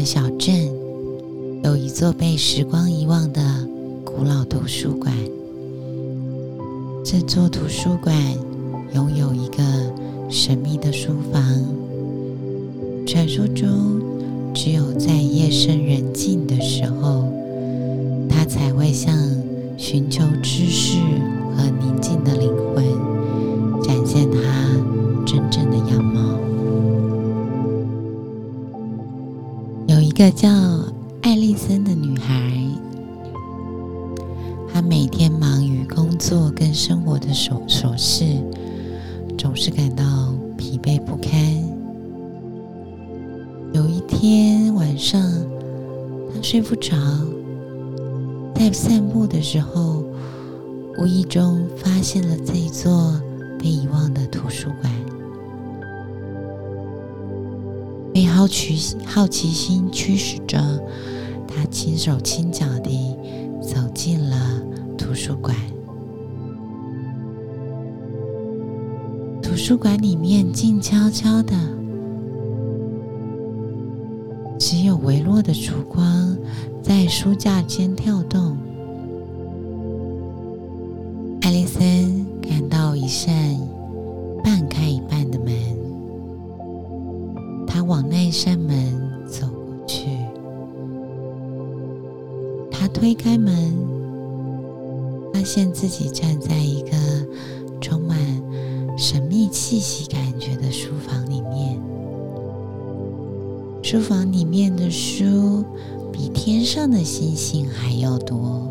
的小镇有一座被时光遗忘的古老图书馆。这座图书馆拥有一个神秘的书房。传说中，只有在夜深人静的时候，他才会像寻求知识和宁静的灵魂。一个叫艾丽森的女孩。她每天忙于工作跟生活的琐琐事，总是感到疲惫不堪。有一天晚上，他睡不着，在散步的时候，无意中发现了这一座被遗忘的图书馆，被好奇好奇心驱使着，他轻手轻脚地走进了。图书馆，图书馆里面静悄悄的，只有微弱的烛光在书架间跳动。艾丽森感到一扇他往那扇门走过去，他推开门。发现自己站在一个充满神秘气息感觉的书房里面，书房里面的书比天上的星星还要多，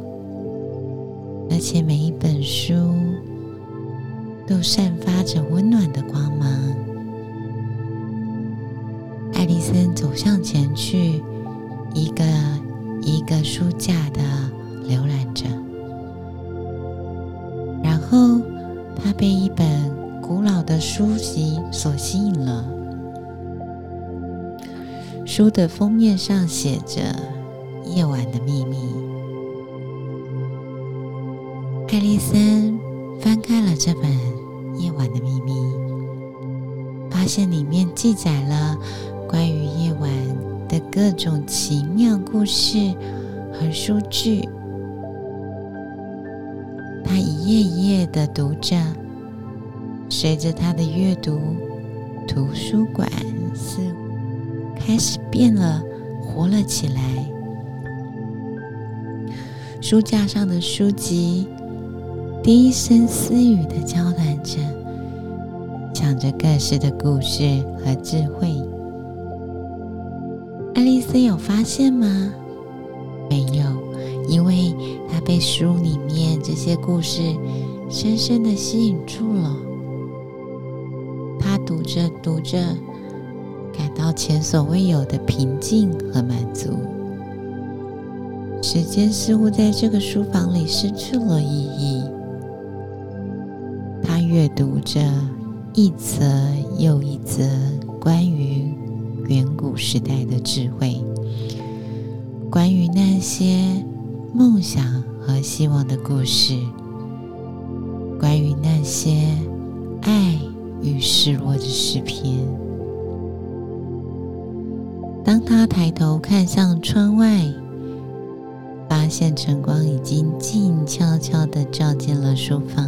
而且每一本书都散发着温暖的光芒。艾丽森走向前去，一个一个书架的浏览着。然后，他被一本古老的书籍所吸引了。书的封面上写着《夜晚的秘密》。艾丽森翻开了这本《夜晚的秘密》，发现里面记载了关于夜晚的各种奇妙故事和数据。一页一页的读着，随着他的阅读，图书馆似乎开始变了，活了起来。书架上的书籍低声私语的交谈着，讲着各式的故事和智慧。爱丽丝有发现吗？没有。因为他被书里面这些故事深深的吸引住了，他读着读着，感到前所未有的平静和满足。时间似乎在这个书房里失去了意义。他阅读着一则又一则关于远古时代的智慧，关于那些。梦想和希望的故事，关于那些爱与失落的诗篇。当他抬头看向窗外，发现晨光已经静悄悄的照进了书房。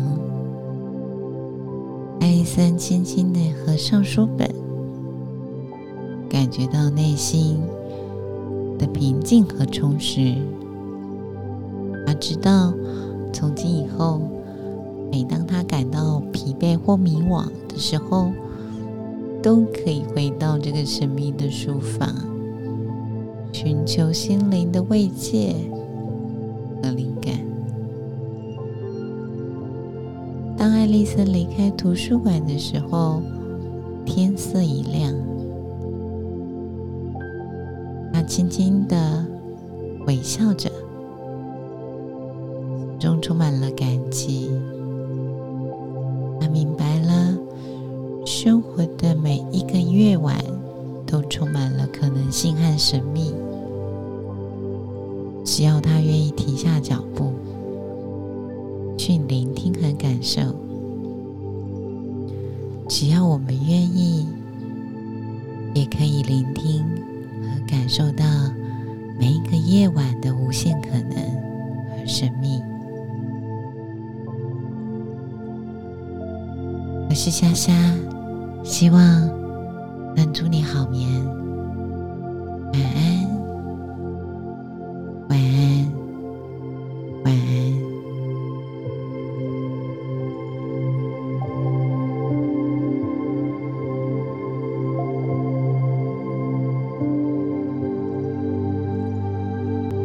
艾森轻轻的合上书本，感觉到内心的平静和充实。他知道，从今以后，每当他感到疲惫或迷惘的时候，都可以回到这个神秘的书房，寻求心灵的慰藉和灵感。当爱丽丝离开图书馆的时候，天色已亮，他轻轻的微笑着。中充满了感激，他明白了，生活的每一个夜晚都充满了可能性和神秘。只要他愿意停下脚步，去聆听和感受；只要我们愿意，也可以聆听受到每一个夜晚的无限可能和神秘。我是夏夏希望能祝你好眠。晚安晚安。